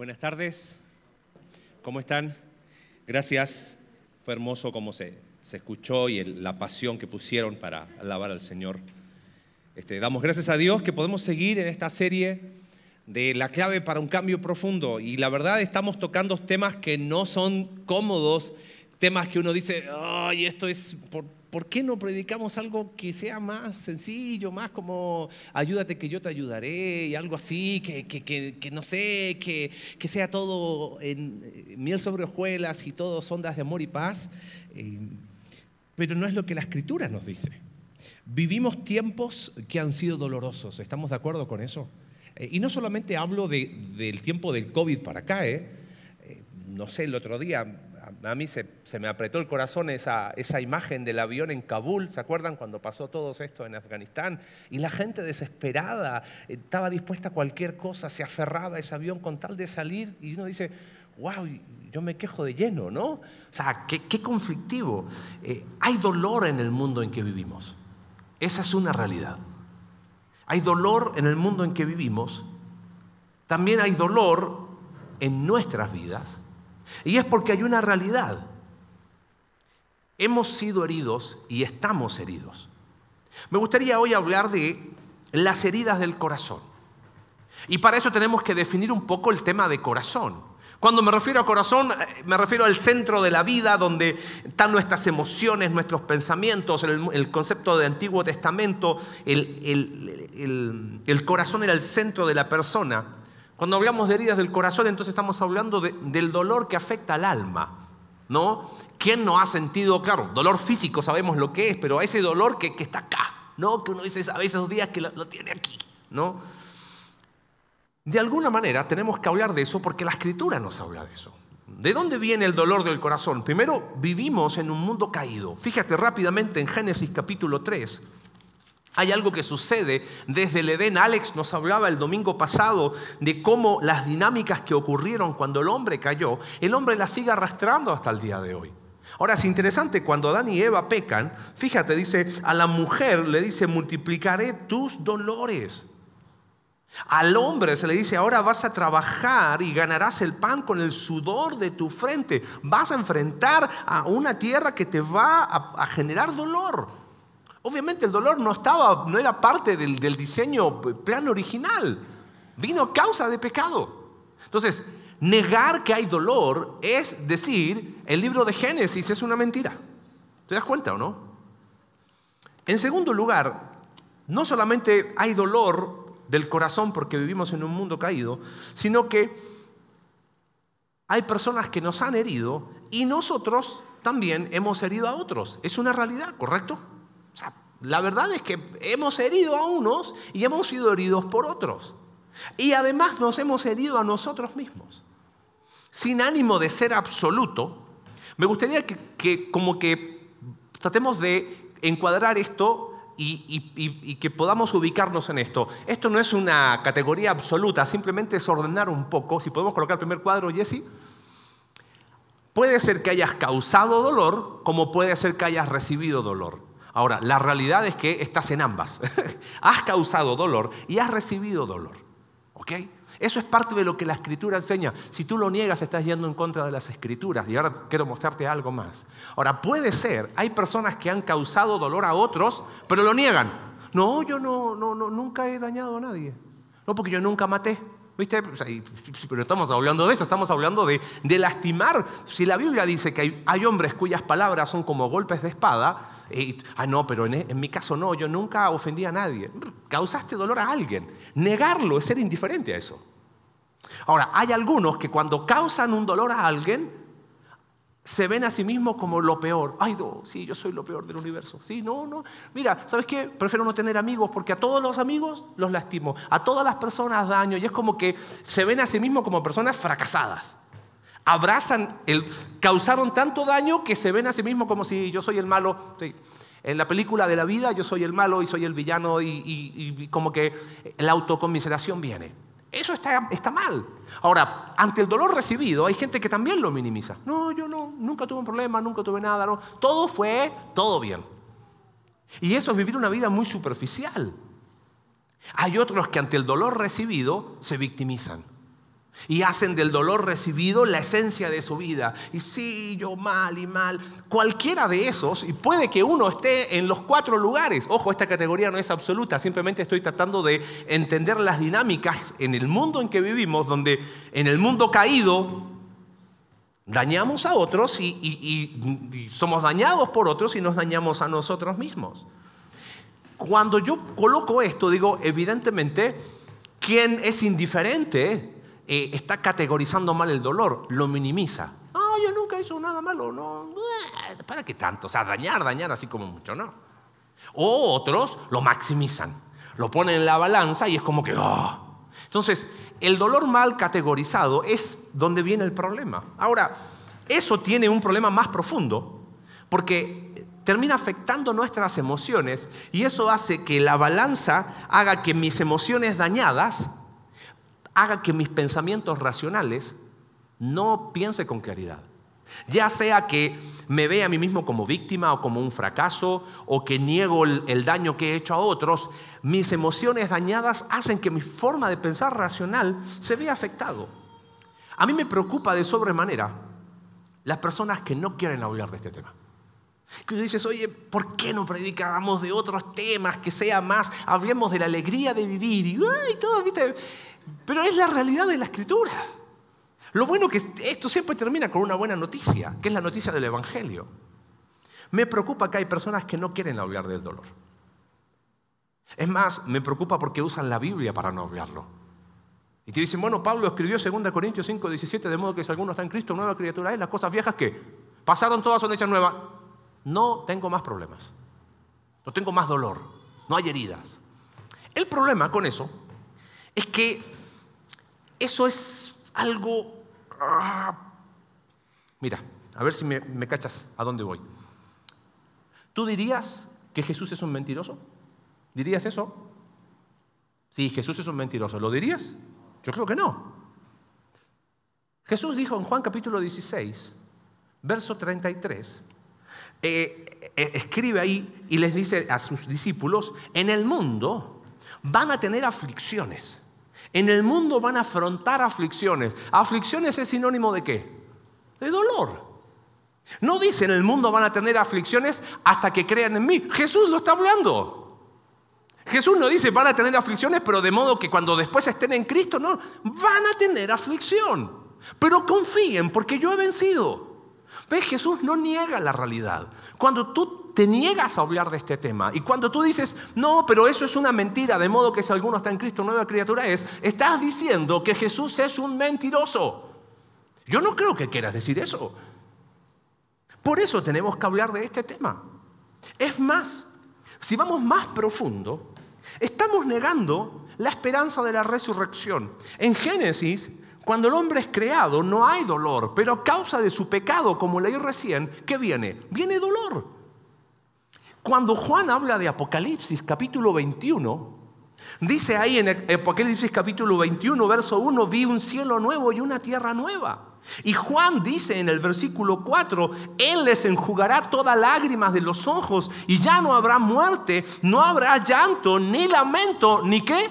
Buenas tardes, ¿cómo están? Gracias, fue hermoso como se, se escuchó y la pasión que pusieron para alabar al Señor. Este, damos gracias a Dios que podemos seguir en esta serie de la clave para un cambio profundo y la verdad estamos tocando temas que no son cómodos, temas que uno dice, ay, esto es, ¿por, por qué no predicamos algo que sea más sencillo, más como ayúdate que yo te ayudaré y algo así, que, que- que- que no sé, que, sea todo en eh, miel sobre hojuelas y todo ondas de amor y paz? Eh, pero no es lo que la escritura nos dice. Vivimos tiempos que han sido dolorosos, ¿estamos de acuerdo con eso? Eh, y no solamente hablo de- del tiempo del COVID para acá. Eh, no sé, el otro día a, mí se, se me apretó el corazón esa, esa imagen del avión en Kabul, ¿se acuerdan cuando pasó todo esto en Afganistán? Y la gente desesperada, eh, estaba dispuesta a cualquier cosa, se aferraba a ese avión con tal de salir y uno dice, wow, yo me quejo de lleno, ¿no? O sea, qué, qué conflictivo. Eh, hay dolor en el mundo en que vivimos. Esa es una realidad. Hay dolor en el mundo en que vivimos. También hay dolor en nuestras vidas. Y es porque hay una realidad. Hemos sido heridos y estamos heridos. Me gustaría hoy hablar de las heridas del corazón. Y para eso tenemos que definir un poco el tema de corazón. Cuando me refiero a corazón, eh, me refiero al centro de la vida donde están nuestras emociones, nuestros pensamientos, el, el concepto de Antiguo Testamento, el corazón era el centro de la persona. Cuando hablamos de heridas del corazón, entonces estamos hablando de- del dolor que afecta al alma, ¿no? ¿Quién no ha sentido, claro, dolor físico, sabemos lo que es, pero ese dolor que, que está acá, ¿no? Que uno dice a veces esos días que lo, lo tiene aquí, ¿no? De alguna manera tenemos que hablar de eso porque la escritura nos habla de eso. ¿De dónde viene el dolor del corazón? Primero, vivimos en un mundo caído. Fíjate rápidamente en Génesis capítulo 3. Hay algo que sucede desde el Edén. Alex nos hablaba el domingo pasado de cómo las dinámicas que ocurrieron cuando el hombre cayó, el hombre las sigue arrastrando hasta el día de hoy. Ahora es interesante, cuando Adán y Eva pecan, fíjate, dice, a la mujer le dice, multiplicaré tus dolores. Al hombre se le dice, ahora vas a trabajar y ganarás el pan con el sudor de tu frente. Vas a enfrentar a una tierra que te va a, a generar dolor. Obviamente el dolor no, estaba, no era parte del, del diseño plan original. Vino a causa de pecado. Entonces, negar que hay dolor es decir, el libro de Génesis es una mentira. ¿Te das cuenta o no? En segundo lugar, no solamente hay dolor del corazón porque vivimos en un mundo caído, sino que hay personas que nos han herido y nosotros también hemos herido a otros. Es una realidad, ¿correcto? La verdad es que hemos herido a unos y hemos sido heridos por otros. Y además nos hemos herido a nosotros mismos. Sin ánimo de ser absoluto, me gustaría que, como que tratemos de encuadrar esto y- y que podamos ubicarnos en esto. Esto no es una categoría absoluta, simplemente es ordenar un poco. Si podemos colocar el primer cuadro, Jesse. Puede ser que hayas causado dolor, como puede ser que hayas recibido dolor. Ahora, la realidad es que estás en ambas. has causado dolor y has recibido dolor. ¿Ok? Eso es parte de lo que la escritura enseña. Si tú lo niegas, estás yendo en contra de las escrituras. Y ahora quiero mostrarte algo más. Ahora, puede ser, hay personas que han causado dolor a otros, pero lo niegan. No, yo no, no, no nunca he dañado a nadie. No, porque yo nunca maté. ¿Viste? Pero estamos hablando de eso, estamos hablando de, lastimar. Si la Biblia dice que hay hombres cuyas palabras son como golpes de espada, ah, no, pero en, en mi caso no, yo nunca ofendí a nadie. Causaste dolor a alguien. Negarlo es ser indiferente a eso. Ahora, hay algunos que cuando causan un dolor a alguien, se ven a sí mismos como lo peor. Ay, no, sí, yo soy lo peor del universo. Sí, no, no. Mira, ¿sabes qué? Prefiero no tener amigos porque a todos los amigos los lastimo, a todas las personas daño y es como que se ven a sí mismos como personas fracasadas. Abrazan, el, causaron tanto daño que se ven a sí mismos como si yo soy el malo. En la película de la vida yo soy el malo y soy el villano y, como que la autoconmiseración viene. Eso está, está mal. Ahora, ante el dolor recibido, hay gente que también lo minimiza. No, yo no, nunca tuve un problema, nunca tuve nada. Todo fue, todo bien. Y eso es vivir una vida muy superficial. Hay otros que ante el dolor recibido se victimizan. Y hacen del dolor recibido la esencia de su vida. Y sí, yo mal y mal. Cualquiera de esos, y puede que uno esté en los cuatro lugares. Ojo, esta categoría no es absoluta, simplemente estoy tratando de entender las dinámicas en el mundo en que vivimos, donde en el mundo caído dañamos a otros y, y somos dañados por otros y nos dañamos a nosotros mismos. Cuando yo coloco esto, digo, evidentemente, quien es indiferente eh, está categorizando mal el dolor, lo minimiza. No, yo nunca he hecho nada malo, no. ¿Para qué tanto? O sea, dañar, dañar así como mucho, ¿no? O otros lo maximizan, lo ponen en la balanza y es como que... Oh. Entonces, el dolor mal categorizado es donde viene el problema. Ahora, eso tiene un problema más profundo, porque termina afectando nuestras emociones y eso hace que la balanza haga que mis emociones dañadas haga que mis pensamientos racionales no piense con claridad. Ya sea que me vea a mí mismo como víctima o como un fracaso o que niego el, daño que he hecho a otros, mis emociones dañadas hacen que mi forma de pensar racional se vea afectado. A mí me preocupa de sobremanera las personas que no quieren hablar de este tema. Que dices, oye, ¿por qué no predicamos de otros temas que sea más, hablemos de la alegría de vivir y todo, ¿viste? Pero es la realidad de la escritura. Lo bueno que esto siempre termina con una buena noticia, que es la noticia del Evangelio. Me preocupa que hay personas que no quieren hablar del dolor. Es más, me preocupa porque usan la Biblia para no hablarlo. Y te dicen, bueno, Pablo escribió 2 Corintios 5, 17, de modo que si alguno está en Cristo, nueva criatura es, las cosas viejas que pasaron todas son hechas nuevas. No tengo más problemas. No tengo más dolor. No hay heridas. El problema con eso es que eso es algo... Ah, mira, a ver si me, cachas a dónde voy. ¿Tú dirías que Jesús es un mentiroso? ¿Dirías eso? Sí, Jesús es un mentiroso. ¿Lo dirías? Yo creo que no. Jesús dijo en Juan capítulo 16, verso 33, eh, eh, escribe ahí y les dice a sus discípulos, en el mundo van a tener aflicciones. En el mundo van a afrontar aflicciones. Aflicciones es sinónimo de qué? De dolor. No dice en el mundo van a tener aflicciones hasta que crean en mí. Jesús lo está hablando. Jesús no dice van a tener aflicciones, pero de modo que cuando después estén en Cristo, no, van a tener aflicción. Pero confíen porque yo he vencido. ¿Ves? Jesús no niega la realidad. Cuando tú te niegas a hablar de este tema. Y cuando tú dices, no, pero eso es una mentira, de modo que si alguno está en Cristo, nueva criatura es, estás diciendo que Jesús es un mentiroso. Yo no creo que quieras decir eso. Por eso tenemos que hablar de este tema. Es más, si vamos más profundo, estamos negando la esperanza de la resurrección. En Génesis, cuando el hombre es creado, no hay dolor, pero a causa de su pecado, como leí recién, ¿qué viene? Viene dolor. Cuando Juan habla de Apocalipsis capítulo 21, dice ahí en Apocalipsis capítulo 21, verso 1, vi un cielo nuevo y una tierra nueva. Y Juan dice en el versículo 4, Él les enjugará todas lágrimas de los ojos y ya no habrá muerte, no habrá llanto, ni lamento, ni qué,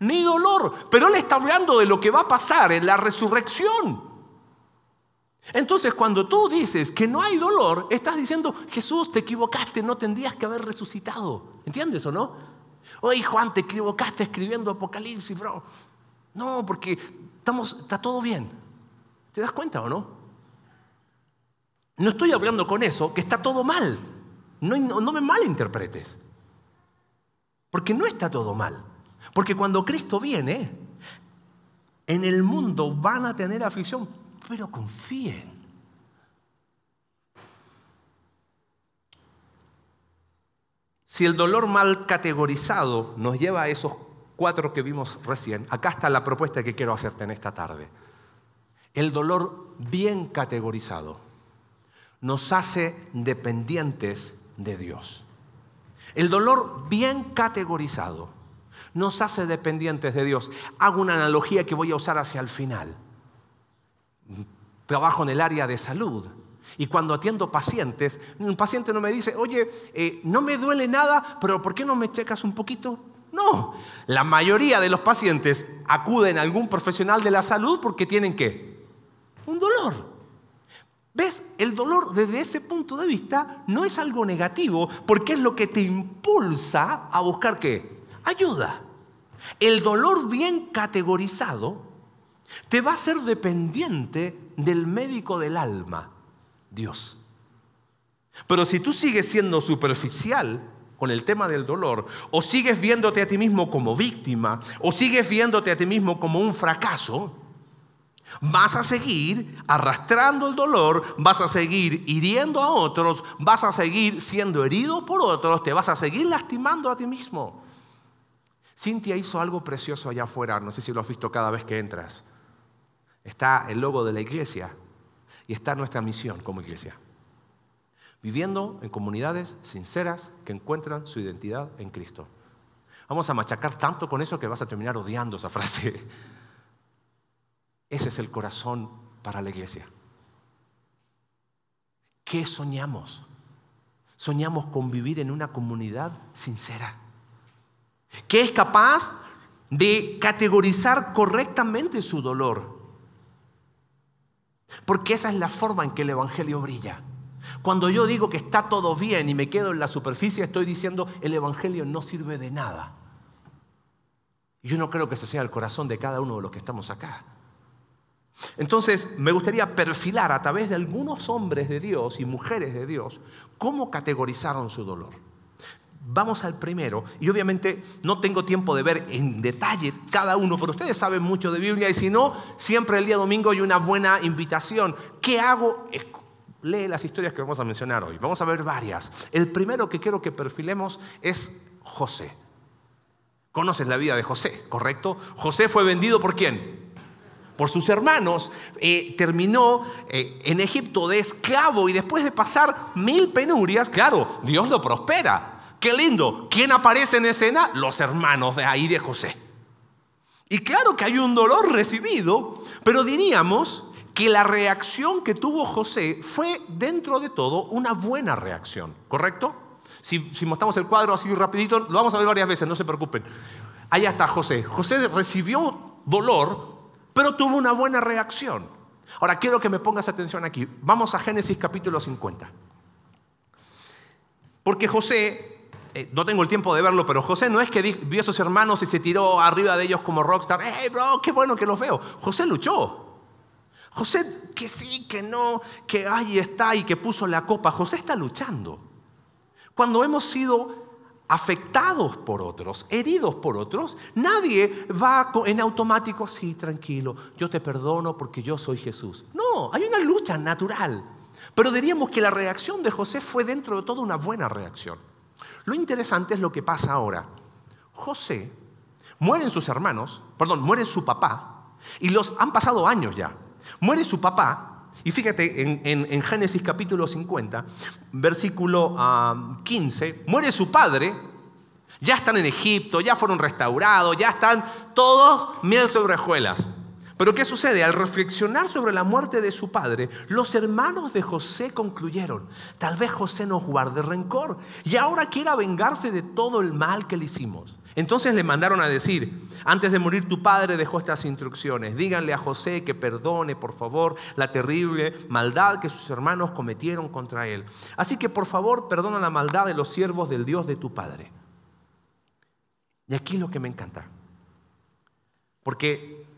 ni dolor. Pero Él está hablando de lo que va a pasar en la resurrección. Entonces, cuando tú dices que no hay dolor, estás diciendo, Jesús, te equivocaste, no tendrías que haber resucitado. ¿Entiendes o no? Oye, Juan, te equivocaste escribiendo Apocalipsis, bro. No, porque estamos, está todo bien. ¿Te das cuenta o no? No estoy hablando con eso, que está todo mal. No, no me malinterpretes. Porque no está todo mal. Porque cuando Cristo viene, en el mundo van a tener aflicción, pero confíen. Si el dolor mal categorizado nos lleva a esos cuatro que vimos recién, acá está la propuesta que quiero hacerte en esta tarde. El dolor bien categorizado nos hace dependientes de Dios. El dolor bien categorizado nos hace dependientes de Dios. Hago una analogía que voy a usar hacia el final trabajo en el área de salud. Y cuando atiendo pacientes, un paciente no me dice, oye, eh, no me duele nada, pero ¿por qué no me checas un poquito? No, la mayoría de los pacientes acuden a algún profesional de la salud porque tienen qué? Un dolor. ¿Ves? El dolor desde ese punto de vista no es algo negativo porque es lo que te impulsa a buscar qué? Ayuda. El dolor bien categorizado te va a ser dependiente del médico del alma, Dios. Pero si tú sigues siendo superficial con el tema del dolor, o sigues viéndote a ti mismo como víctima, o sigues viéndote a ti mismo como un fracaso, vas a seguir arrastrando el dolor, vas a seguir hiriendo a otros, vas a seguir siendo herido por otros, te vas a seguir lastimando a ti mismo. Cintia hizo algo precioso allá afuera, no sé si lo has visto cada vez que entras. Está el logo de la iglesia y está nuestra misión como iglesia viviendo en comunidades sinceras que encuentran su identidad en Cristo. Vamos a machacar tanto con eso que vas a terminar odiando esa frase. Ese es el corazón para la iglesia. ¿Qué soñamos? Soñamos con vivir en una comunidad sincera, que es capaz de categorizar correctamente su dolor, porque esa es la forma en que el Evangelio brilla. Cuando yo digo que está todo bien y me quedo en la superficie, estoy diciendo el Evangelio no sirve de nada. Yo no creo que ese sea el corazón de cada uno de los que estamos acá. Entonces, me gustaría perfilar a través de algunos hombres de Dios y mujeres de Dios cómo categorizaron su dolor. Vamos al primero, y obviamente no tengo tiempo de ver en detalle cada uno, pero ustedes saben mucho de Biblia, y si no, siempre el día domingo hay una buena invitación. ¿Qué hago? lee las historias que vamos a mencionar hoy. Vamos a ver varias. El primero que quiero que perfilemos es José. Conoces la vida de José, ¿correcto? José fue vendido por quién? Por sus hermanos. Eh, terminó eh, en Egipto de esclavo y después de pasar mil penurias, claro, Dios lo prospera. Qué lindo. ¿Quién aparece en escena? Los hermanos de ahí de José. Y claro que hay un dolor recibido, pero diríamos que la reacción que tuvo José fue dentro de todo una buena reacción, ¿correcto? Si, mostramos el cuadro así rapidito, lo vamos a ver varias veces, no se preocupen. Allá está José. José recibió dolor, pero tuvo una buena reacción. Ahora quiero que me pongas atención aquí. Vamos a Génesis capítulo 50. Porque José, eh, no tengo el tiempo de verlo, pero José no es que vio a sus hermanos y se tiró arriba de ellos como rockstar. ¡Hey, bro! ¡Qué bueno que los veo! José luchó. José que sí, que no, que ahí está y que puso la copa. José está luchando. Cuando hemos sido afectados por otros, heridos por otros, nadie va en automático, sí, tranquilo, yo te perdono porque yo soy Jesús. No, hay una lucha natural. Pero diríamos que la reacción de José fue dentro de todo una buena reacción. Lo interesante es lo que pasa ahora. José, mueren sus hermanos, perdón, muere su papá, y los han pasado años ya. Muere su papá, y fíjate en, Génesis capítulo 50, versículo 15, ah, muere su padre, ya están en Egipto, ya fueron restaurados, ya están todos miel sobre hojuelas. Pero ¿qué sucede? Al reflexionar sobre la muerte de su padre, los hermanos de José concluyeron, tal vez José nos guarde rencor y ahora quiera vengarse de todo el mal que le hicimos. Entonces le mandaron a decir, antes de morir tu padre dejó estas instrucciones, díganle a José que perdone, por favor, la terrible maldad que sus hermanos cometieron contra él. Así que, por favor, perdona la maldad de los siervos del Dios de tu padre. Y aquí lo que me encanta, porque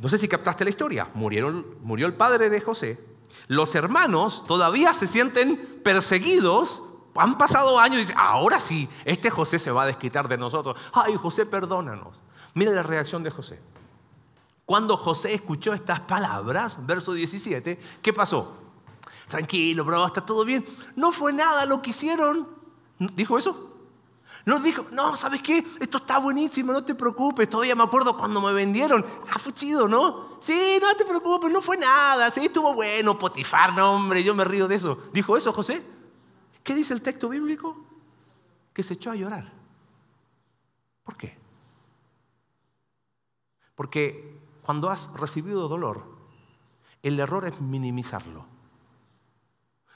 no sé si captaste la historia, murió el padre de José, los hermanos todavía se sienten perseguidos han pasado años y dicen, ahora sí, este José se va a desquitar de nosotros. Ay, José, perdónanos. Mira la reacción de José. Cuando José escuchó estas palabras, verso 17, ¿qué pasó? Tranquilo, bro, está todo bien. No fue nada lo que hicieron. ¿Dijo eso? No dijo, no, ¿sabes qué? Esto está buenísimo, no te preocupes. Todavía me acuerdo cuando me vendieron. Ah, fue chido, ¿no? Sí, no te preocupes, no fue nada. Sí, estuvo bueno, Potifar, no, hombre, yo me río de eso. ¿Dijo eso, José? ¿Qué dice el texto bíblico? Que se echó a llorar. ¿Por qué? Porque cuando has recibido dolor, el error es minimizarlo.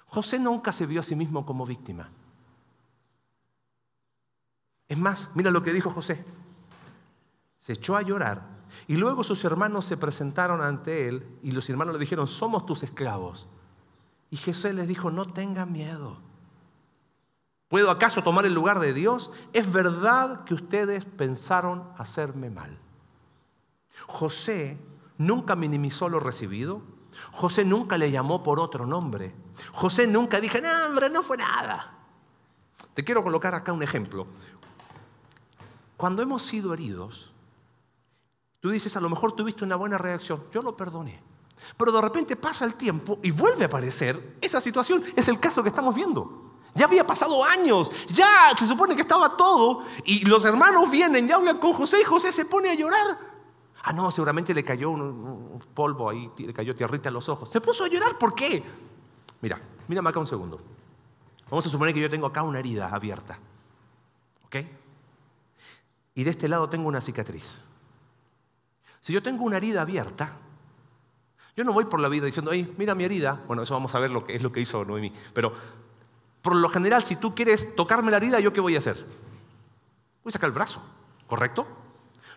José nunca se vio a sí mismo como víctima. Es más, mira lo que dijo José. Se echó a llorar y luego sus hermanos se presentaron ante él y los hermanos le dijeron, somos tus esclavos. Y José les dijo, no tengan miedo. ¿Puedo acaso tomar el lugar de Dios? Es verdad que ustedes pensaron hacerme mal. José nunca minimizó lo recibido. José nunca le llamó por otro nombre. José nunca dijo, no, hombre, no fue nada. Te quiero colocar acá un ejemplo. Cuando hemos sido heridos, tú dices, a lo mejor tuviste una buena reacción, yo lo perdoné. Pero de repente pasa el tiempo y vuelve a aparecer esa situación. Es el caso que estamos viendo. Ya había pasado años, ya se supone que estaba todo y los hermanos vienen y hablan con José y José se pone a llorar. Ah, no, seguramente le cayó un, polvo ahí, le cayó tierrita a los ojos. Se puso a llorar, ¿por qué? Mira, mírame acá un segundo. Vamos a suponer que yo tengo acá una herida abierta. ¿Ok? Y de este lado tengo una cicatriz. Si yo tengo una herida abierta, yo no voy por la vida diciendo, ay, mira mi herida. Bueno, eso vamos a ver lo que es lo que hizo Noemí. Pero por lo general, si tú quieres tocarme la herida, ¿yo qué voy a hacer? Voy a sacar el brazo, ¿correcto?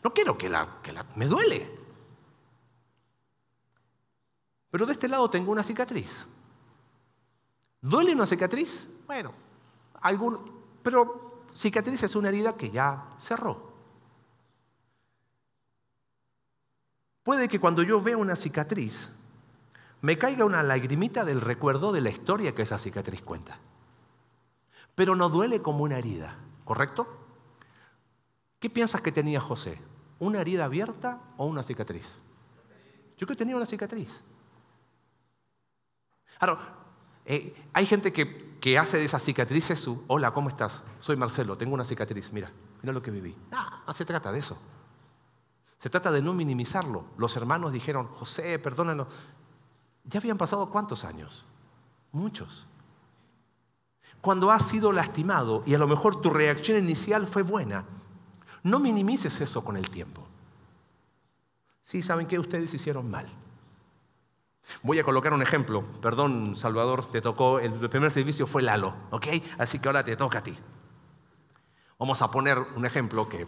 No quiero que la, que la me duele. Pero de este lado tengo una cicatriz. ¿Duele una cicatriz? Bueno, algún, pero cicatriz es una herida que ya cerró. Puede que cuando yo vea una cicatriz, me caiga una lagrimita del recuerdo de la historia que esa cicatriz cuenta pero no duele como una herida, ¿correcto? ¿Qué piensas que tenía José? ¿Una herida abierta o una cicatriz? Yo creo que tenía una cicatriz. Ahora, eh, hay gente que, que, hace de esas cicatrices su, hola, ¿cómo estás? Soy Marcelo, tengo una cicatriz, mira, mira lo que viví. No, no se trata de eso. Se trata de no minimizarlo. Los hermanos dijeron, José, perdónanos. Ya habían pasado cuántos años? Muchos cuando has sido lastimado y a lo mejor tu reacción inicial fue buena, no minimices eso con el tiempo. Sí, ¿saben qué? Ustedes hicieron mal. Voy a colocar un ejemplo. Perdón, Salvador, te tocó, el primer servicio fue Lalo, ¿ok? Así que ahora te toca a ti. Vamos a poner un ejemplo que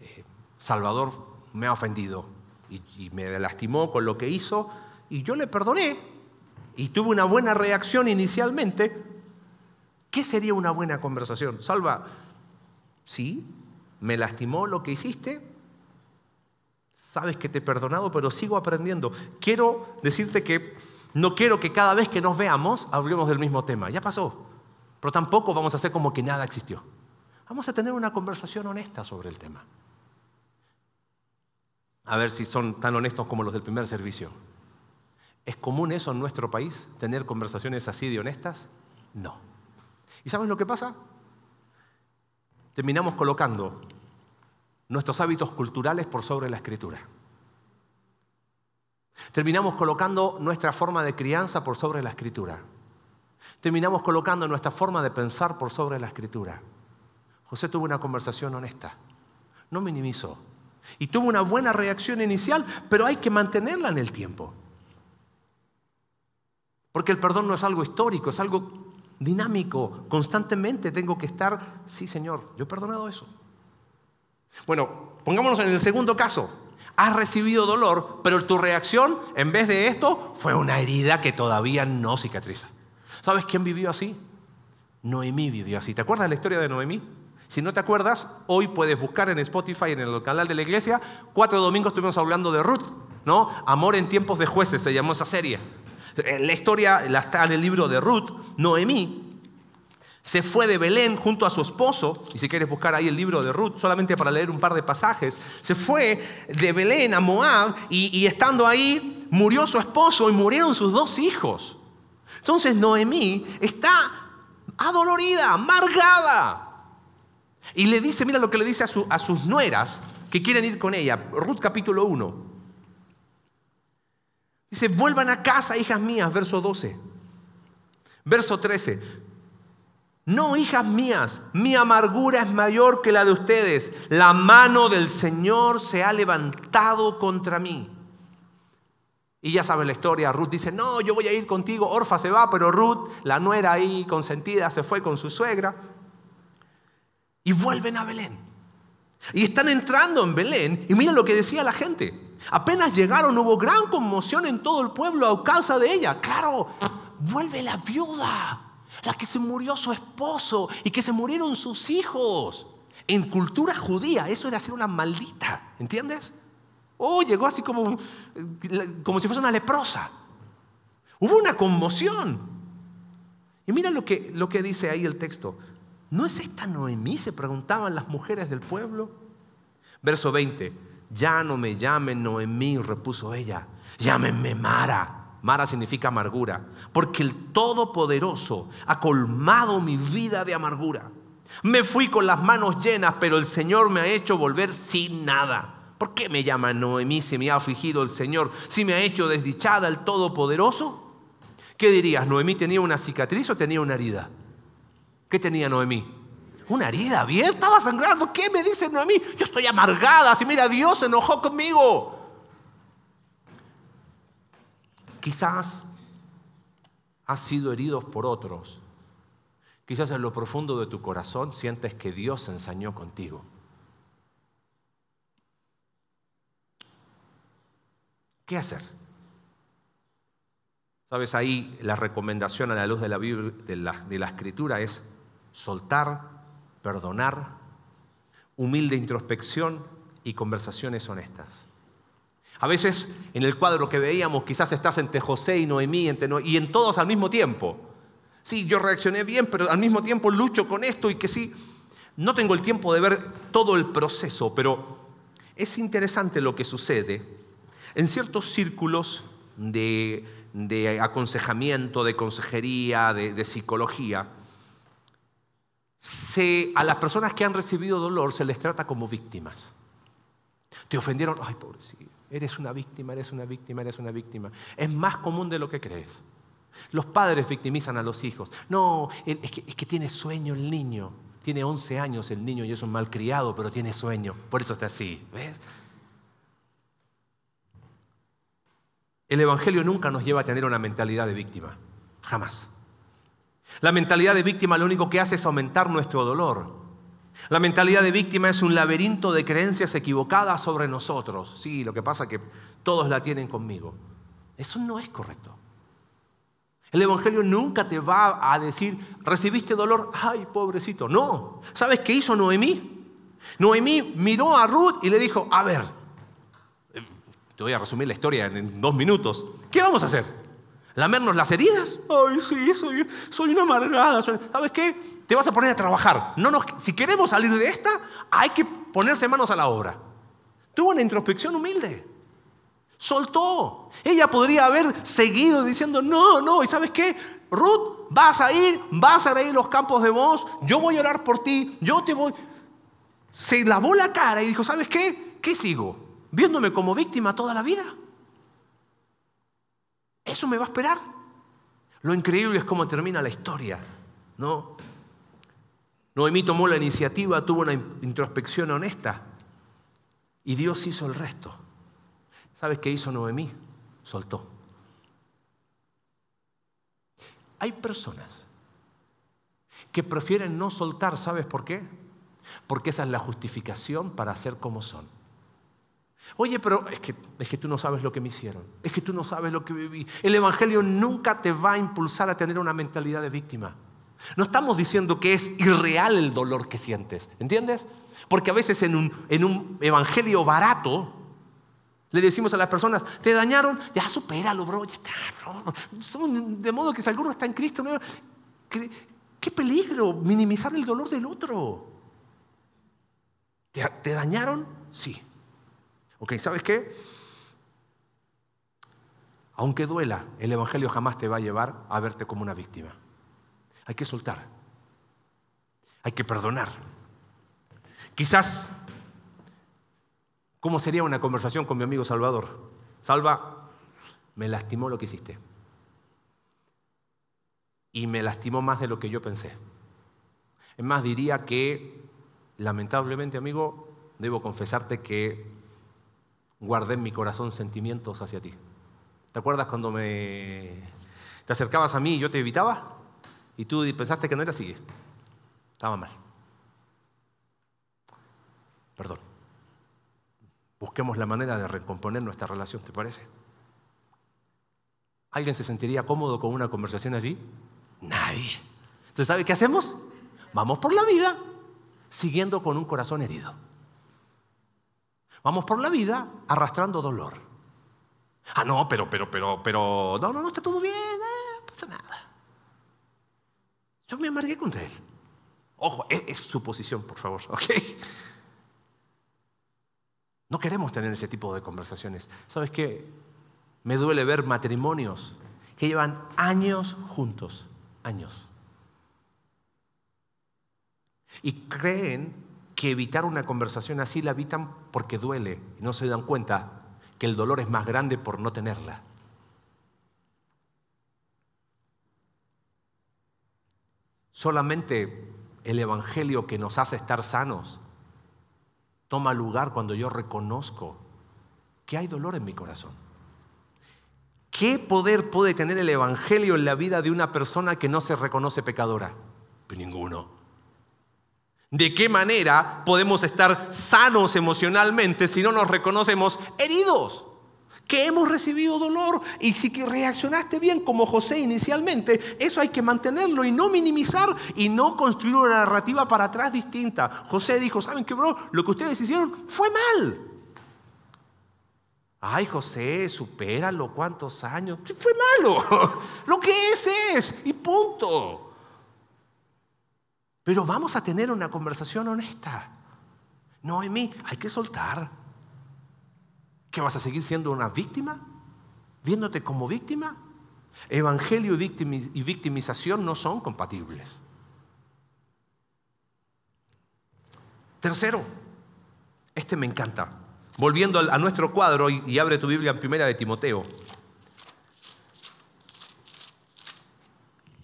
eh, Salvador me ha ofendido y, me lastimó con lo que hizo y yo le perdoné y tuve una buena reacción inicialmente, ¿Qué sería una buena conversación? Salva, sí, me lastimó lo que hiciste, sabes que te he perdonado, pero sigo aprendiendo. Quiero decirte que no quiero que cada vez que nos veamos hablemos del mismo tema. Ya pasó, pero tampoco vamos a hacer como que nada existió. Vamos a tener una conversación honesta sobre el tema. A ver si son tan honestos como los del primer servicio. ¿Es común eso en nuestro país, tener conversaciones así de honestas? No. ¿Y sabes lo que pasa? Terminamos colocando nuestros hábitos culturales por sobre la escritura. Terminamos colocando nuestra forma de crianza por sobre la escritura. Terminamos colocando nuestra forma de pensar por sobre la escritura. José tuvo una conversación honesta, no minimizó. Y tuvo una buena reacción inicial, pero hay que mantenerla en el tiempo. Porque el perdón no es algo histórico, es algo dinámico, constantemente tengo que estar, sí Señor, yo he perdonado eso. Bueno, pongámonos en el segundo caso. Has recibido dolor, pero tu reacción, en vez de esto, fue una herida que todavía no cicatriza. ¿Sabes quién vivió así? Noemí vivió así. ¿Te acuerdas la historia de Noemí? Si no te acuerdas, hoy puedes buscar en Spotify, en el canal de la iglesia, cuatro domingos estuvimos hablando de Ruth, ¿no? Amor en tiempos de jueces se llamó esa serie. Eh, la historia está en el libro de Ruth. Noemí se fue de Belén junto a su esposo, y si quieres buscar ahí el libro de Ruth, solamente para leer un par de pasajes, se fue de Belén a Moab y, y estando ahí murió su esposo y murieron sus dos hijos. Entonces Noemí está adolorida, amargada. Y le dice, mira lo que le dice a, sus nueras que quieren ir con ella. Ruth capítulo 1. Dice, vuelvan a casa, hijas mías, verso 12. Verso 13. No, hijas mías, mi amargura es mayor que la de ustedes. La mano del Señor se ha levantado contra mí. Y ya saben la historia, Ruth dice, no, yo voy a ir contigo, Orfa se va, pero Ruth, la nuera ahí consentida, se fue con su suegra. Y vuelven a Belén. Y están entrando en Belén y mira lo que decía la gente. Apenas llegaron hubo gran conmoción en todo el pueblo a causa de ella. Claro, vuelve la viuda, la que se murió su esposo y que se murieron sus hijos. En cultura judía eso era ser una maldita, ¿entiendes? Oh, llegó así como, como si fuese una leprosa. Hubo una conmoción. Y mira lo que, lo que dice ahí el texto. ¿No es esta Noemí? Se preguntaban las mujeres del pueblo. Verso 20. Ya no me llamen Noemí, repuso ella. Llámenme Mara. Mara significa amargura. Porque el Todopoderoso ha colmado mi vida de amargura. Me fui con las manos llenas, pero el Señor me ha hecho volver sin nada. ¿Por qué me llama Noemí si me ha afligido el Señor? Si me ha hecho desdichada el Todopoderoso. ¿Qué dirías? ¿Noemí tenía una cicatriz o tenía una herida? ¿Qué tenía Noemí? Una herida abierta, estaba sangrando. ¿Qué me dice Noemí? Yo estoy amargada. Si mira, Dios se enojó conmigo. Quizás has sido herido por otros. Quizás en lo profundo de tu corazón sientes que Dios se ensañó contigo. ¿Qué hacer? Sabes, ahí la recomendación a la luz de la, Biblia, de la, escritura es soltar, perdonar, humilde introspección y conversaciones honestas. A veces en el cuadro que veíamos quizás estás entre José y Noemí y en todos al mismo tiempo. Sí, yo reaccioné bien, pero al mismo tiempo lucho con esto y que sí, no tengo el tiempo de ver todo el proceso, pero es interesante lo que sucede en ciertos círculos de, aconsejamiento, de consejería, de, psicología, a las personas que han recibido dolor se les trata como víctimas. Te ofendieron, ay pobrecito, eres una víctima, eres una víctima, eres una víctima. Es más común de lo que crees. Los padres victimizan a los hijos. No, es que, tiene sueño el niño. Tiene 11 años el niño y es un malcriado, pero tiene sueño. Por eso está así. ¿Ves? El Evangelio nunca nos lleva a tener una mentalidad de víctima, jamás. La mentalidad de víctima lo único que hace es aumentar nuestro dolor. La mentalidad de víctima es un laberinto de creencias equivocadas sobre nosotros. Sí, lo que pasa es que todos la tienen conmigo. Eso no es correcto. El Evangelio nunca te va a decir, recibiste dolor, ay, pobrecito. No. ¿Sabes qué hizo Noemí? Noemí miró a Ruth y le dijo, a ver, te voy a resumir la historia en dos minutos. ¿Qué vamos a hacer? ¿Lamernos las heridas? Ay, sí, soy, soy una amargada. ¿Sabes qué? Te vas a poner a trabajar. No si queremos salir de esta, hay que ponerse manos a la obra. Tuvo una introspección humilde. Soltó. Ella podría haber seguido diciendo, no, no, ¿y sabes qué? Ruth, vas a ir, vas a ir los campos de voz, yo voy a orar por ti, yo te voy. Se lavó la cara y dijo, ¿sabes qué? ¿Qué sigo? viéndome como víctima toda la vida. Eso me va a esperar. Lo increíble es cómo termina la historia, ¿no? Noemí tomó la iniciativa, tuvo una introspección honesta y Dios hizo el resto. ¿Sabes qué hizo Noemí? Soltó. Hay personas que prefieren no soltar, ¿sabes por qué? Porque esa es la justificación para ser como son. Oye, pero es que, es que tú no sabes lo que me hicieron, es que tú no sabes lo que viví. El Evangelio nunca te va a impulsar a tener una mentalidad de víctima. No estamos diciendo que es irreal el dolor que sientes, ¿entiendes? Porque a veces en un, en un evangelio barato le decimos a las personas, te dañaron, ya supéralo, bro, ya está, bro. De modo que si alguno está en Cristo, ¿qué, qué peligro minimizar el dolor del otro. ¿Te dañaron? Sí. Ok, ¿sabes qué? Aunque duela, el Evangelio jamás te va a llevar a verte como una víctima. Hay que soltar. Hay que perdonar. Quizás, ¿cómo sería una conversación con mi amigo Salvador? Salva, me lastimó lo que hiciste. Y me lastimó más de lo que yo pensé. Es más, diría que, lamentablemente, amigo, debo confesarte que guardé en mi corazón sentimientos hacia ti. ¿Te acuerdas cuando me te acercabas a mí y yo te evitaba? Y tú pensaste que no era así. Estaba mal. Perdón. Busquemos la manera de recomponer nuestra relación, ¿te parece? ¿Alguien se sentiría cómodo con una conversación así? Nadie. Entonces, ¿sabe qué hacemos? Vamos por la vida siguiendo con un corazón herido. Vamos por la vida arrastrando dolor. Ah, no, pero, pero, pero, pero, no, no, no, está todo bien, eh, no pasa nada. Yo me amargué con él. Ojo, es, es su posición, por favor, ¿ok? No queremos tener ese tipo de conversaciones. ¿Sabes qué? Me duele ver matrimonios que llevan años juntos, años. Y creen que evitar una conversación así la evitan porque duele y no se dan cuenta que el dolor es más grande por no tenerla. Solamente el Evangelio que nos hace estar sanos toma lugar cuando yo reconozco que hay dolor en mi corazón. ¿Qué poder puede tener el Evangelio en la vida de una persona que no se reconoce pecadora? Pues ninguno. ¿De qué manera podemos estar sanos emocionalmente si no nos reconocemos heridos? Que hemos recibido dolor y si reaccionaste bien como José inicialmente, eso hay que mantenerlo y no minimizar y no construir una narrativa para atrás distinta. José dijo, ¿saben qué, bro? Lo que ustedes hicieron fue mal. Ay, José, supéralo, ¿cuántos años? Fue malo. Lo que es es y punto. Pero vamos a tener una conversación honesta. No, mí, hay que soltar. ¿Que vas a seguir siendo una víctima? ¿Viéndote como víctima? Evangelio y victimización no son compatibles. Tercero, este me encanta. Volviendo a nuestro cuadro y abre tu Biblia en primera de Timoteo.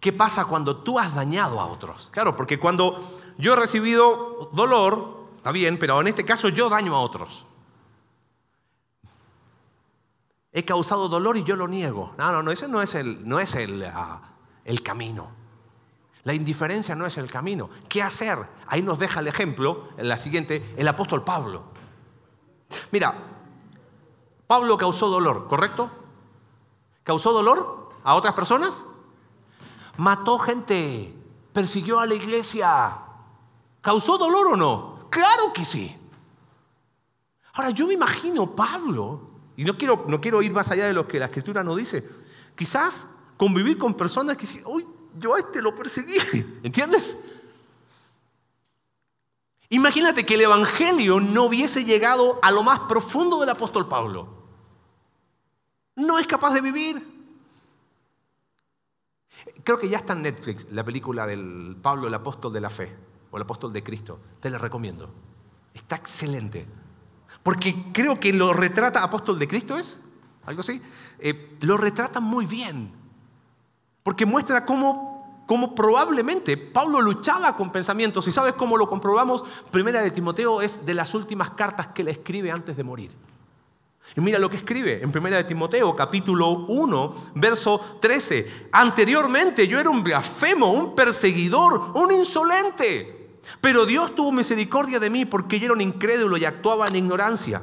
¿Qué pasa cuando tú has dañado a otros? Claro, porque cuando yo he recibido dolor, está bien, pero en este caso yo daño a otros. He causado dolor y yo lo niego. No, no, no, ese no es el, no es el, ah, el camino. La indiferencia no es el camino. ¿Qué hacer? Ahí nos deja el ejemplo, en la siguiente, el apóstol Pablo. Mira, Pablo causó dolor, ¿correcto? ¿Causó dolor a otras personas? Mató gente, persiguió a la iglesia. ¿Causó dolor o no? Claro que sí. Ahora, yo me imagino Pablo, y no quiero, no quiero ir más allá de lo que la escritura nos dice, quizás convivir con personas que dicen, uy, yo a este lo perseguí, ¿entiendes? Imagínate que el Evangelio no hubiese llegado a lo más profundo del apóstol Pablo. No es capaz de vivir. Creo que ya está en Netflix la película del Pablo, el apóstol de la fe, o el apóstol de Cristo. Te la recomiendo. Está excelente. Porque creo que lo retrata, apóstol de Cristo es, algo así, eh, lo retrata muy bien. Porque muestra cómo, cómo, probablemente Pablo luchaba con pensamientos. ¿Y sabes cómo lo comprobamos? Primera de Timoteo es de las últimas cartas que le escribe antes de morir. Y mira lo que escribe en 1 de Timoteo, capítulo 1, verso 13. Anteriormente yo era un blasfemo, un perseguidor, un insolente. Pero Dios tuvo misericordia de mí porque yo era un incrédulo y actuaba en ignorancia.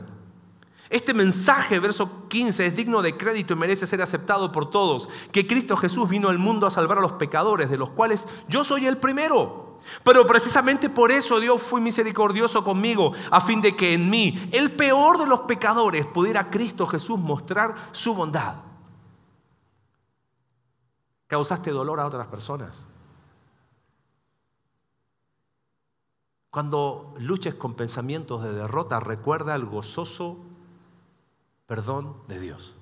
Este mensaje, verso 15, es digno de crédito y merece ser aceptado por todos, que Cristo Jesús vino al mundo a salvar a los pecadores, de los cuales yo soy el primero. Pero precisamente por eso Dios fue misericordioso conmigo, a fin de que en mí, el peor de los pecadores, pudiera Cristo Jesús mostrar su bondad. Causaste dolor a otras personas. Cuando luches con pensamientos de derrota, recuerda el gozoso perdón de Dios.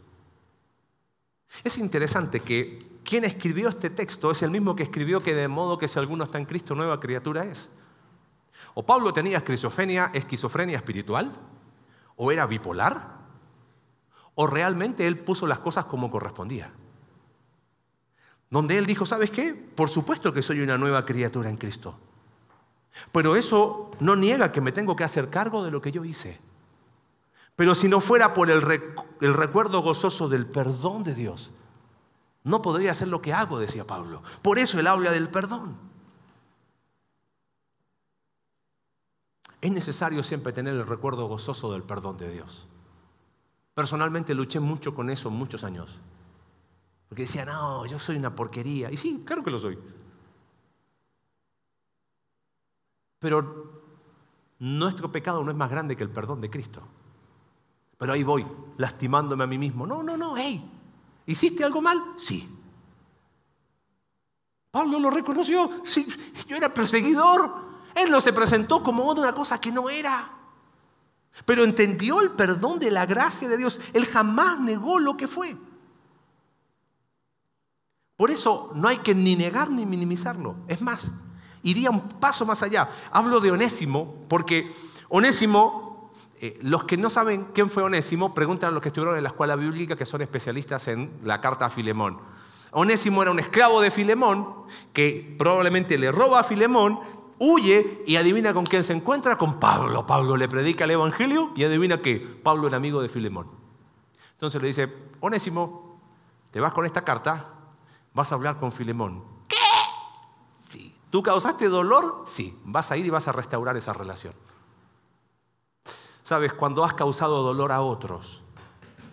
Es interesante que quien escribió este texto es el mismo que escribió que de modo que si alguno está en Cristo, nueva criatura es. O Pablo tenía esquizofrenia, esquizofrenia espiritual, o era bipolar, o realmente él puso las cosas como correspondía. Donde él dijo, ¿sabes qué? Por supuesto que soy una nueva criatura en Cristo. Pero eso no niega que me tengo que hacer cargo de lo que yo hice. Pero si no fuera por el, el recuerdo gozoso del perdón de Dios, no podría hacer lo que hago, decía Pablo. Por eso él habla del perdón. es necesario siempre tener el recuerdo gozoso del perdón de Dios. Personalmente luché mucho con eso muchos años. Porque decía, no, yo soy una porquería. Y sí, claro que lo soy. Pero nuestro pecado no es más grande que el perdón de Cristo. Pero ahí voy, lastimándome a mí mismo. No, no, no, hey, ¿hiciste algo mal? Sí. Pablo lo reconoció. Sí, yo era perseguidor. Él no se presentó como una cosa que no era. Pero entendió el perdón de la gracia de Dios. Él jamás negó lo que fue. Por eso no hay que ni negar ni minimizarlo. Es más, iría un paso más allá. Hablo de Onésimo porque Onésimo, eh, los que no saben quién fue Onésimo, preguntan a los que estuvieron en la escuela bíblica que son especialistas en la carta a Filemón. Onésimo era un esclavo de Filemón que probablemente le roba a Filemón, huye y adivina con quién se encuentra, con Pablo. Pablo le predica el Evangelio y adivina que Pablo era amigo de Filemón. Entonces le dice, Onésimo, te vas con esta carta, vas a hablar con Filemón. ¿Qué? Sí. ¿Tú causaste dolor? Sí. Vas a ir y vas a restaurar esa relación. Sabes, cuando has causado dolor a otros,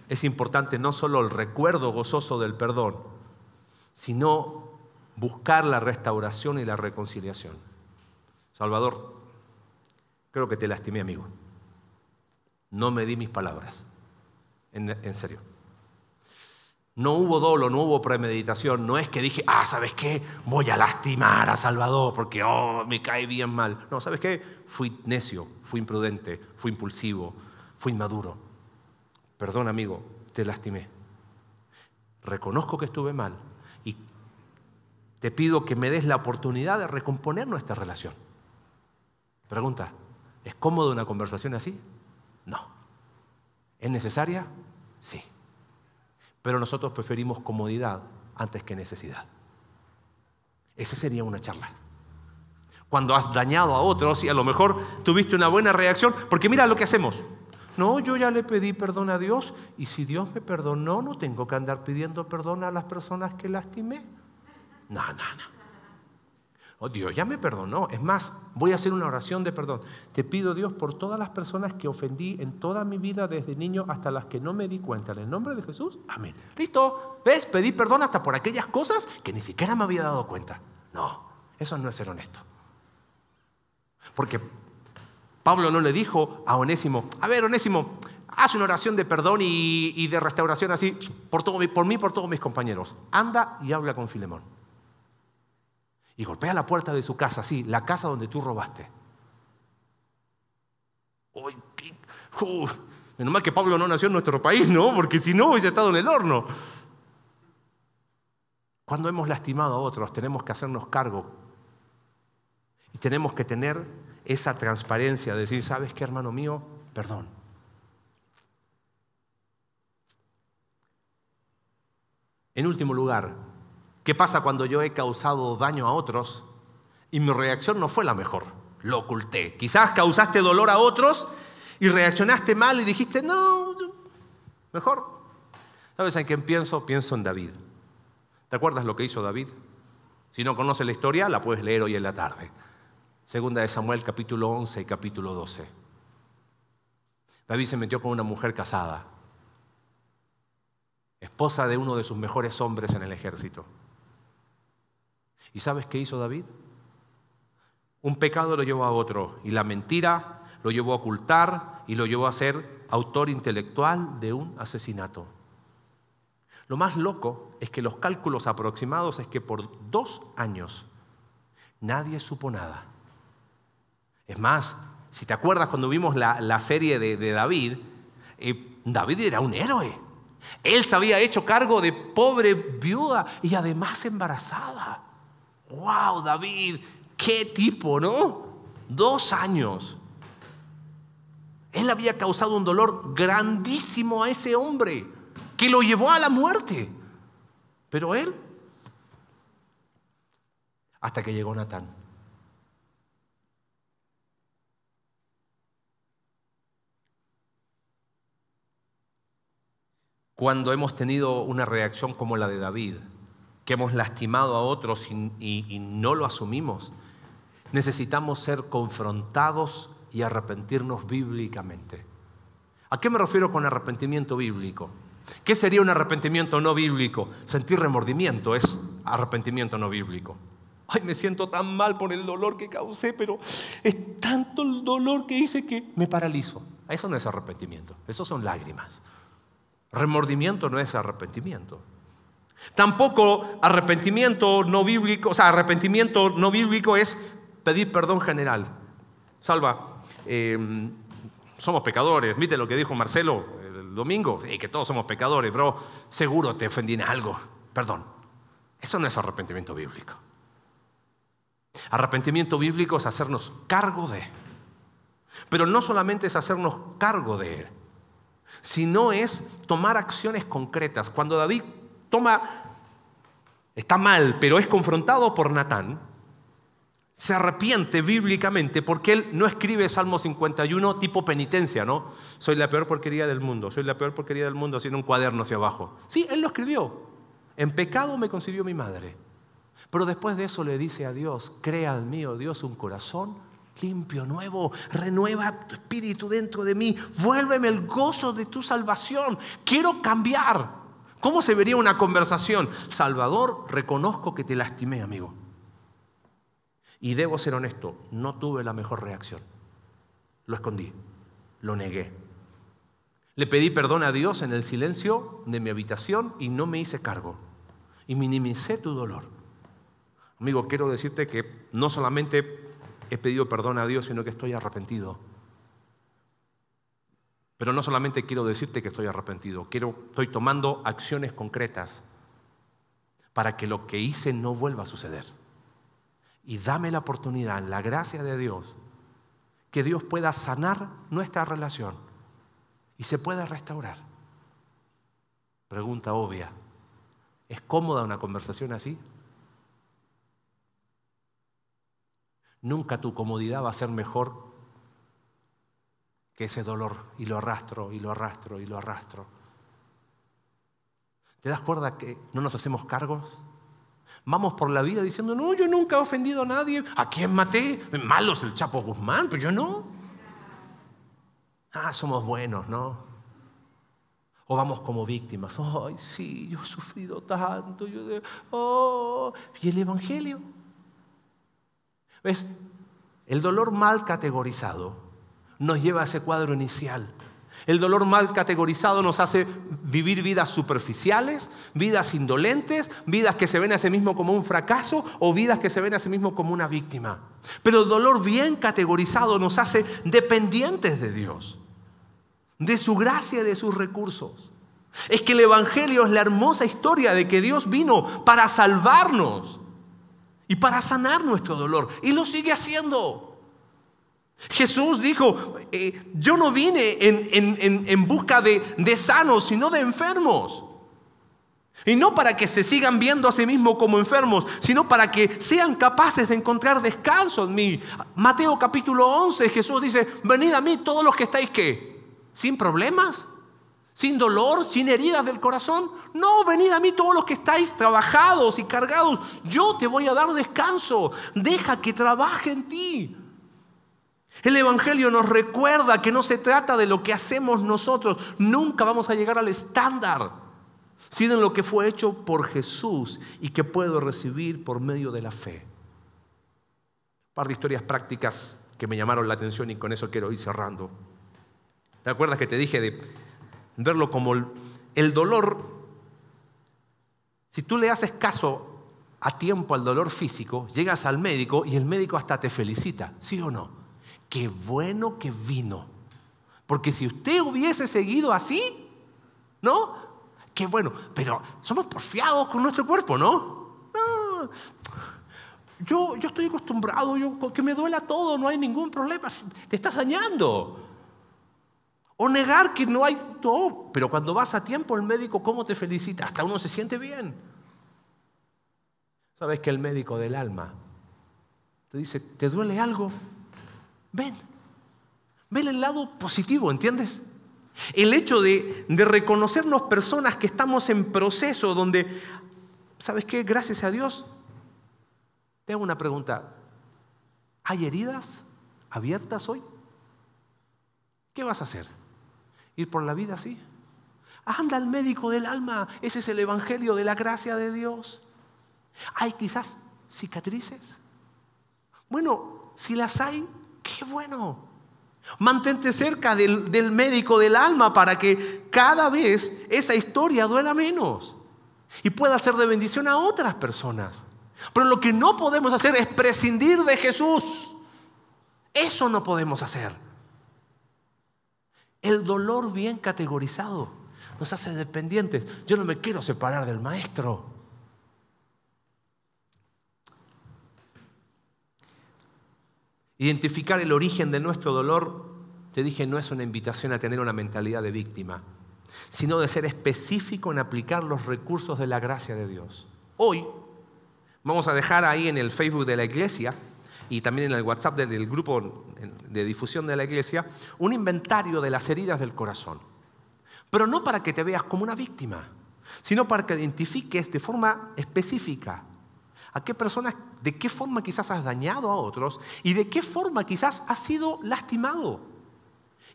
es importante no solo el recuerdo gozoso del perdón, sino buscar la restauración y la reconciliación. Salvador, creo que te lastimé, amigo. No me di mis palabras. En, serio. No hubo dolo, no hubo premeditación. No es que dije, ah, ¿sabes qué? Voy a lastimar a Salvador porque, oh, me cae bien mal. No, ¿sabes qué? Fui necio, fui imprudente, fui impulsivo, fui inmaduro. Perdón, amigo, te lastimé. Reconozco que estuve mal y te pido que me des la oportunidad de recomponer nuestra relación. Pregunta, ¿es cómodo una conversación así? No. ¿Es necesaria? Sí. Pero nosotros preferimos comodidad antes que necesidad. Esa sería una charla. Cuando has dañado a otros y a lo mejor tuviste una buena reacción, porque mira lo que hacemos. No, yo ya le pedí perdón a Dios y si Dios me perdonó, no tengo que andar pidiendo perdón a las personas que lastimé. No, no, no. Oh, Dios ya me perdonó. Es más, voy a hacer una oración de perdón. Te pido, Dios, por todas las personas que ofendí en toda mi vida desde niño hasta las que no me di cuenta. En el nombre de Jesús, amén. Listo. ¿Ves? Pedí perdón hasta por aquellas cosas que ni siquiera me había dado cuenta. No, eso no es ser honesto. Porque Pablo no le dijo a Onésimo, a ver, Onésimo, haz una oración de perdón y, de restauración así por, todo, por mí por todos mis compañeros. Anda y habla con Filemón y golpea la puerta de su casa, sí, la casa donde tú robaste. Uy, menos mal que Pablo no nació en nuestro país, ¿no? Porque si no hubiese estado en el horno. Cuando hemos lastimado a otros, tenemos que hacernos cargo. Y tenemos que tener esa transparencia de decir, ¿sabes qué, hermano mío? Perdón. En último lugar, ¿Qué pasa cuando yo he causado daño a otros y mi reacción no fue la mejor? Lo oculté. Quizás causaste dolor a otros y reaccionaste mal y dijiste, no, mejor. ¿Sabes en quién pienso? Pienso en David. ¿Te acuerdas lo que hizo David? Si no conoces la historia, la puedes leer hoy en la tarde. Segunda de Samuel, capítulo 11 y capítulo 12. David se metió con una mujer casada, esposa de uno de sus mejores hombres en el ejército. ¿Y sabes qué hizo David? Un pecado lo llevó a otro y la mentira lo llevó a ocultar y lo llevó a ser autor intelectual de un asesinato. Lo más loco es que los cálculos aproximados es que por dos años nadie supo nada. Es más, si te acuerdas cuando vimos la, serie de, David, eh, David era un héroe. Él se había hecho cargo de pobre viuda y además embarazada wow, David, qué tipo, ¿no? Dos años. Él había causado un dolor grandísimo a ese hombre, que lo llevó a la muerte. Pero él, hasta que llegó Natán. Cuando hemos tenido una reacción como la de David, que hemos lastimado a otros y, no lo asumimos. Necesitamos ser confrontados y arrepentirnos bíblicamente. ¿A qué me refiero con arrepentimiento bíblico? ¿Qué sería un arrepentimiento no bíblico? Sentir remordimiento es arrepentimiento no bíblico. Ay, me siento tan mal por el dolor que causé, pero es tanto el dolor que hice que me paralizo. Eso no es arrepentimiento, eso son lágrimas. Remordimiento no es arrepentimiento. Tampoco arrepentimiento no bíblico, o sea, arrepentimiento no bíblico es pedir perdón general. Salva, em, somos pecadores. ¿Viste lo que dijo Marcelo el domingo? que todos somos pecadores, bro. Seguro te ofendí en algo. Perdón. Eso no es arrepentimiento bíblico. Arrepentimiento bíblico es hacernos cargo de. Pero no solamente es hacernos cargo de Él, sino es tomar acciones concretas. Cuando David toma, está mal, pero es confrontado por Natán, se arrepiente bíblicamente porque él no escribe Salmo 51 tipo penitencia, ¿no? Soy la peor porquería del mundo, soy la peor porquería del mundo, haciendo un cuaderno hacia abajo. Sí, él lo escribió. En pecado me concibió mi madre. Pero después de eso le dice a Dios, crea al mío Dios un corazón limpio, nuevo, renueva tu espíritu dentro de mí, vuélveme el gozo de tu salvación, quiero cambiar. ¿Cómo se vería una conversación? Salvador, reconozco que te lastimé, amigo. Y debo ser honesto, no tuve la mejor reacción. Lo escondí, lo negué. Le pedí perdón a Dios en el silencio de mi habitación y no me hice cargo. Y minimicé tu dolor. Amigo, quiero decirte que no solamente he pedido perdón a Dios, sino que estoy arrepentido. Pero no solamente quiero decirte que estoy arrepentido, quiero, estoy tomando acciones concretas para que lo que hice no vuelva a suceder y dame la oportunidad, la gracia de Dios, que Dios pueda sanar nuestra relación y se pueda restaurar. Pregunta obvia, ¿es cómoda una conversación así? Nunca tu comodidad va a ser mejor ese dolor y lo arrastro y lo arrastro y lo arrastro. ¿Te das cuenta que no nos hacemos cargos? Vamos por la vida diciendo, no, yo nunca he ofendido a nadie. ¿A quién maté? Malos el Chapo Guzmán, pero yo no. Ah, somos buenos, ¿no? O vamos como víctimas. Ay, sí, yo he sufrido tanto. oh. ¿Y el Evangelio? ¿Ves? El dolor mal categorizado nos lleva a ese cuadro inicial el dolor mal categorizado nos hace vivir vidas superficiales, vidas indolentes, vidas que se ven a sí mismo como un fracaso o vidas que se ven a sí mismo como una víctima. Pero el dolor bien categorizado nos hace dependientes de Dios, de su gracia y de sus recursos. Es que el Evangelio es la hermosa historia de que Dios vino para salvarnos y para sanar nuestro dolor. Y lo sigue haciendo. Jesús dijo, eh, yo no vine en, busca de, de, sanos, sino de enfermos. Y no para que se sigan viendo a sí mismos como enfermos, sino para que sean capaces de encontrar descanso en mí. Mateo capítulo 11, Jesús dice, venid a mí todos los que estáis qué, sin problemas, sin dolor, sin heridas del corazón. No, venid a mí todos los que estáis trabajados y cargados. Yo te voy a dar descanso. Deja que trabaje en ti. El Evangelio nos recuerda que no se trata de lo que hacemos nosotros. Nunca vamos a llegar al estándar, sino en lo que fue hecho por Jesús y que puedo recibir por medio de la fe. Un par de historias prácticas que me llamaron la atención y con eso quiero ir cerrando. ¿Te acuerdas que te dije de verlo como el dolor? Si tú le haces caso a tiempo al dolor físico, llegas al médico y el médico hasta te felicita, ¿sí o no? Qué bueno que vino. Porque si usted hubiese seguido así, ¿no? Qué bueno, pero somos porfiados con nuestro cuerpo, ¿no? no. Yo, yo estoy acostumbrado, yo, que me duela todo, no hay ningún problema, te estás dañando. O negar que no hay, todo. pero cuando vas a tiempo el médico, ¿cómo te felicita? Hasta uno se siente bien. ¿Sabes que el médico del alma te dice, ¿te duele algo? Ven, ven el lado positivo, ¿entiendes? El hecho de, reconocernos personas que estamos en proceso donde, ¿sabes qué? Gracias a Dios, te hago una pregunta. ¿Hay heridas abiertas hoy? ¿Qué vas a hacer? ¿Ir por la vida así? Anda al médico del alma. Ese es el evangelio de la gracia de Dios. ¿Hay quizás cicatrices? Bueno, si las hay, qué bueno. Mantente cerca del, del, médico del alma para que cada vez esa historia duela menos y pueda ser de bendición a otras personas. Pero lo que no podemos hacer es prescindir de Jesús. Eso no podemos hacer. El dolor bien categorizado nos hace dependientes. Yo no me quiero separar del maestro. Identificar el origen de nuestro dolor, te dije, no es una invitación a tener una mentalidad de víctima, sino de ser específico en aplicar los recursos de la gracia de Dios. Hoy vamos a dejar ahí en el Facebook de la iglesia y también en el WhatsApp del grupo de difusión de la iglesia un inventario de las heridas del corazón. Pero no para que te veas como una víctima, sino para que identifiques de forma específica a qué personas, de qué forma quizás has dañado a otros y de qué forma quizás has sido lastimado.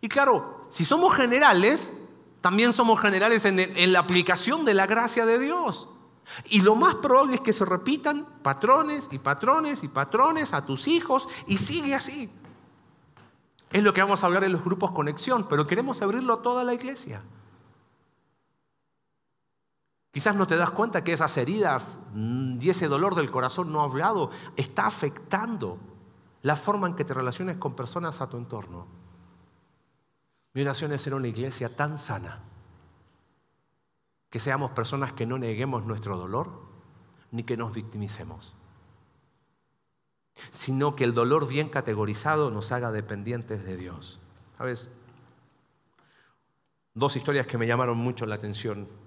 Y claro, si somos generales, también somos generales en, la aplicación de la gracia de Dios. Y lo más probable es que se repitan patrones y patrones y patrones a tus hijos y sigue así. Es lo que vamos a hablar en los grupos conexión, pero queremos abrirlo a toda la iglesia. Quizás no te das cuenta que esas heridas mm, y ese dolor del corazón no hablado está afectando la forma en que te relaciones con personas a tu entorno. Mi oración es ser una iglesia tan sana que seamos personas que no neguemos nuestro dolor ni que nos victimicemos, sino que el dolor bien categorizado nos haga dependientes de Dios. ¿Sabes? Dos historias que me llamaron mucho la atención.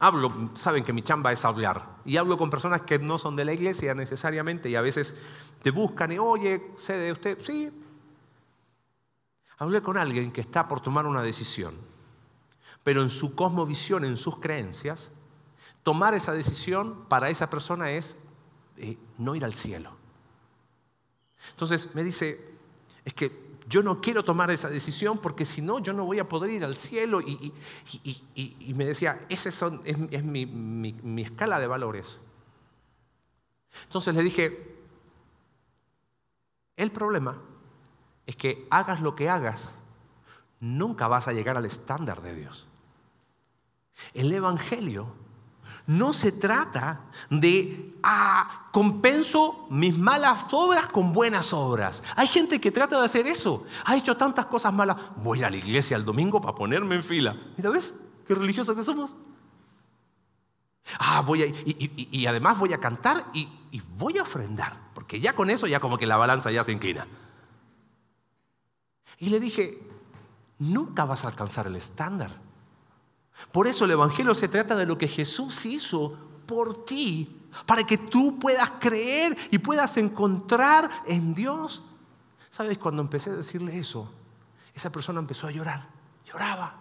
Hablo, saben que mi chamba es hablar, y hablo con personas que no son de la iglesia necesariamente y a veces te buscan y, oye, sé de usted, sí. Hablé con alguien que está por tomar una decisión pero en su cosmovisión, en sus creencias, tomar esa decisión para esa persona es eh, no ir al cielo. Entonces me dice, es que yo no quiero tomar esa decisión porque si no, yo no voy a poder ir al cielo. Y, me decía, esa es, mi, mi escala de valores. Entonces le dije, el problema es que hagas lo que hagas, nunca vas a llegar al estándar de Dios. El Evangelio no se trata de, ah, compenso mis malas obras con buenas obras. Hay gente que trata de hacer eso. Ha hecho tantas cosas malas. Voy a la iglesia el domingo para ponerme en fila. Mira, ¿ves? Qué religiosos que somos. Ah, voy a, y, además voy a cantar y, y voy a ofrendar. Porque ya con eso ya como que la balanza ya se inclina. Y le dije, nunca vas a alcanzar el estándar. Por eso el Evangelio se trata de lo que Jesús hizo por ti, para que tú puedas creer y puedas encontrar en Dios. ¿Sabes? Cuando empecé a decirle eso, esa persona empezó a llorar. Lloraba,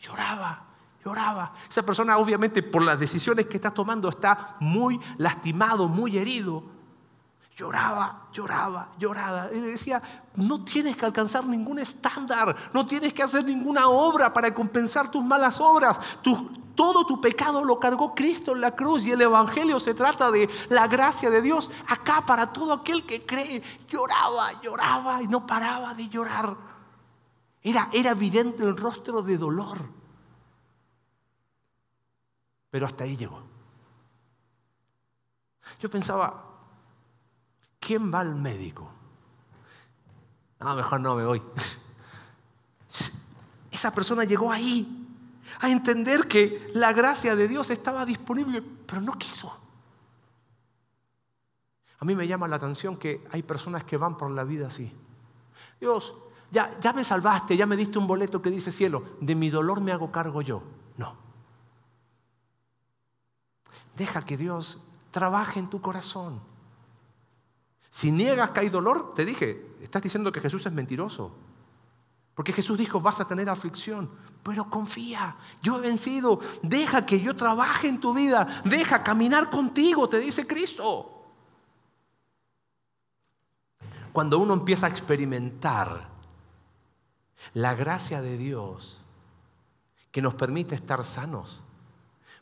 lloraba, lloraba. Esa persona obviamente por las decisiones que está tomando está muy lastimado, muy herido. Lloraba, lloraba, lloraba. Y le decía, no tienes que alcanzar ningún estándar, no tienes que hacer ninguna obra para compensar tus malas obras. todo tu pecado lo cargó Cristo en la cruz y el Evangelio se trata de la gracia de Dios acá para todo aquel que cree. Lloraba, lloraba y no paraba de llorar. Era, era evidente el rostro de dolor. Pero hasta ahí llegó. Yo pensaba, ¿Quién va al médico? No, mejor no me voy. Esa persona llegó ahí a entender que la gracia de Dios estaba disponible, pero no quiso. A mí me llama la atención que hay personas que van por la vida así. Dios, ya, ya me salvaste, ya me diste un boleto que dice cielo, de mi dolor me hago cargo yo. No. Deja que Dios trabaje en tu corazón. Si niegas que hay dolor, te dije, estás diciendo que Jesús es mentiroso. Porque Jesús dijo, vas a tener aflicción, pero confía, yo he vencido, deja que yo trabaje en tu vida, deja caminar contigo, te dice Cristo. Cuando uno empieza a experimentar la gracia de Dios que nos permite estar sanos,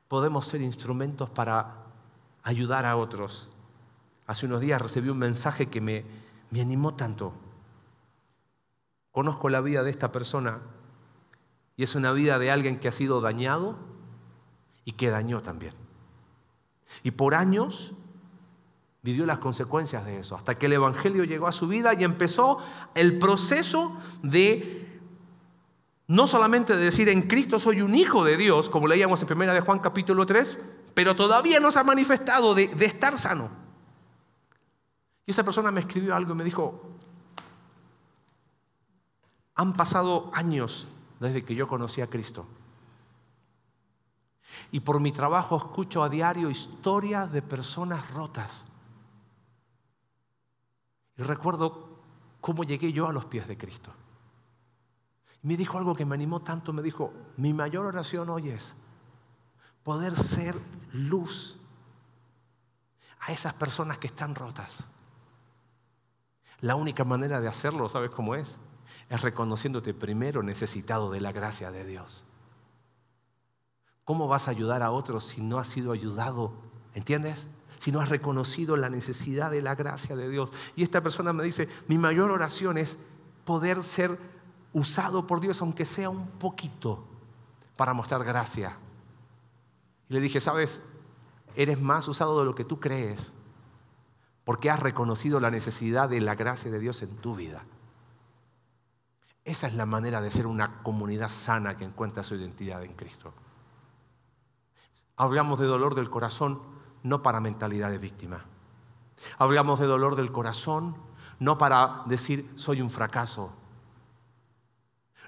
podemos ser instrumentos para ayudar a otros. Hace unos días recibí un mensaje que me, me animó tanto. Conozco la vida de esta persona y es una vida de alguien que ha sido dañado y que dañó también. Y por años vivió las consecuencias de eso, hasta que el Evangelio llegó a su vida y empezó el proceso de no solamente de decir en Cristo soy un hijo de Dios, como leíamos en 1 de Juan capítulo 3, pero todavía no se ha manifestado de, de estar sano. Y esa persona me escribió algo y me dijo, han pasado años desde que yo conocí a Cristo. Y por mi trabajo escucho a diario historias de personas rotas. Y recuerdo cómo llegué yo a los pies de Cristo. Y me dijo algo que me animó tanto, me dijo, mi mayor oración hoy es poder ser luz a esas personas que están rotas. La única manera de hacerlo, ¿sabes cómo es? Es reconociéndote primero necesitado de la gracia de Dios. ¿Cómo vas a ayudar a otros si no has sido ayudado? ¿Entiendes? Si no has reconocido la necesidad de la gracia de Dios. Y esta persona me dice, mi mayor oración es poder ser usado por Dios, aunque sea un poquito, para mostrar gracia. Y le dije, sabes, eres más usado de lo que tú crees, porque has reconocido la necesidad de la gracia de Dios en tu vida. Esa es la manera de ser una comunidad sana que encuentra su identidad en Cristo. Hablamos de dolor del corazón no para mentalidad de víctima. Hablamos de dolor del corazón no para decir soy un fracaso.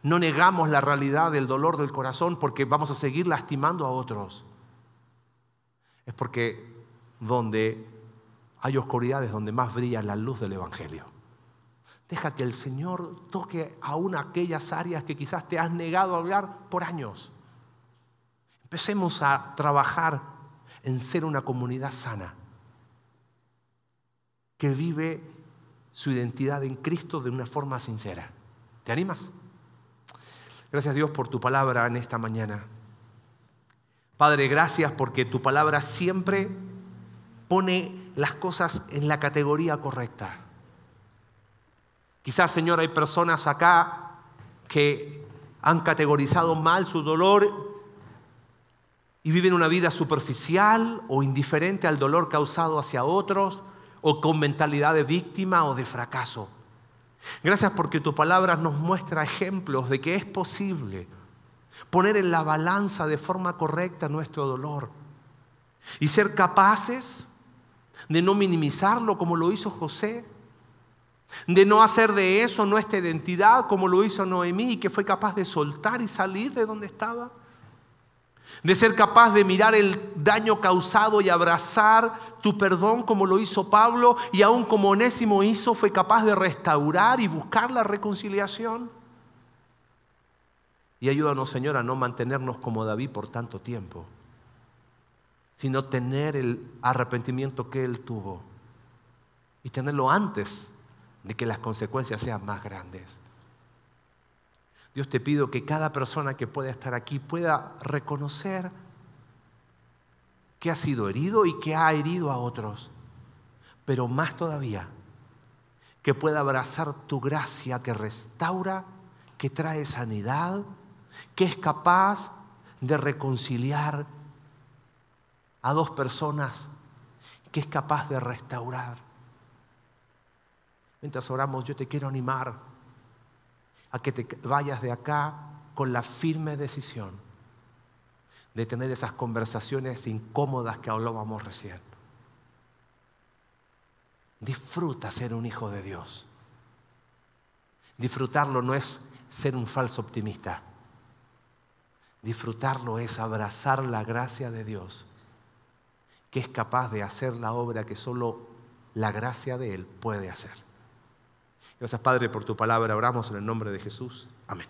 No negamos la realidad del dolor del corazón porque vamos a seguir lastimando a otros. Es porque donde hay oscuridades, donde más brilla la luz del Evangelio. Deja que el Señor toque aún aquellas áreas que quizás te has negado a hablar por años. Empecemos a trabajar en ser una comunidad sana, que vive su identidad en Cristo de una forma sincera. ¿Te animas? Gracias Dios por tu palabra en esta mañana. Padre, gracias porque tu palabra siempre pone las cosas en la categoría correcta. Quizás, Señor, hay personas acá que han categorizado mal su dolor y viven una vida superficial o indiferente al dolor causado hacia otros o con mentalidad de víctima o de fracaso. Gracias porque tu palabra nos muestra ejemplos de que es posible poner en la balanza de forma correcta nuestro dolor y ser capaces de no minimizarlo como lo hizo José, de no hacer de eso nuestra identidad como lo hizo Noemí, que fue capaz de soltar y salir de donde estaba de ser capaz de mirar el daño causado y abrazar tu perdón como lo hizo Pablo y aún como Onésimo hizo, fue capaz de restaurar y buscar la reconciliación. Y ayúdanos, Señor, a no mantenernos como David por tanto tiempo, sino tener el arrepentimiento que él tuvo y tenerlo antes de que las consecuencias sean más grandes. Dios te pido que cada persona que pueda estar aquí pueda reconocer que ha sido herido y que ha herido a otros, pero más todavía, que pueda abrazar tu gracia que restaura, que trae sanidad, que es capaz de reconciliar a dos personas, que es capaz de restaurar. Mientras oramos, yo te quiero animar a que te vayas de acá con la firme decisión de tener esas conversaciones incómodas que hablábamos recién. Disfruta ser un hijo de Dios. Disfrutarlo no es ser un falso optimista. Disfrutarlo es abrazar la gracia de Dios, que es capaz de hacer la obra que solo la gracia de Él puede hacer. Gracias Padre por tu palabra. Oramos en el nombre de Jesús. Amén.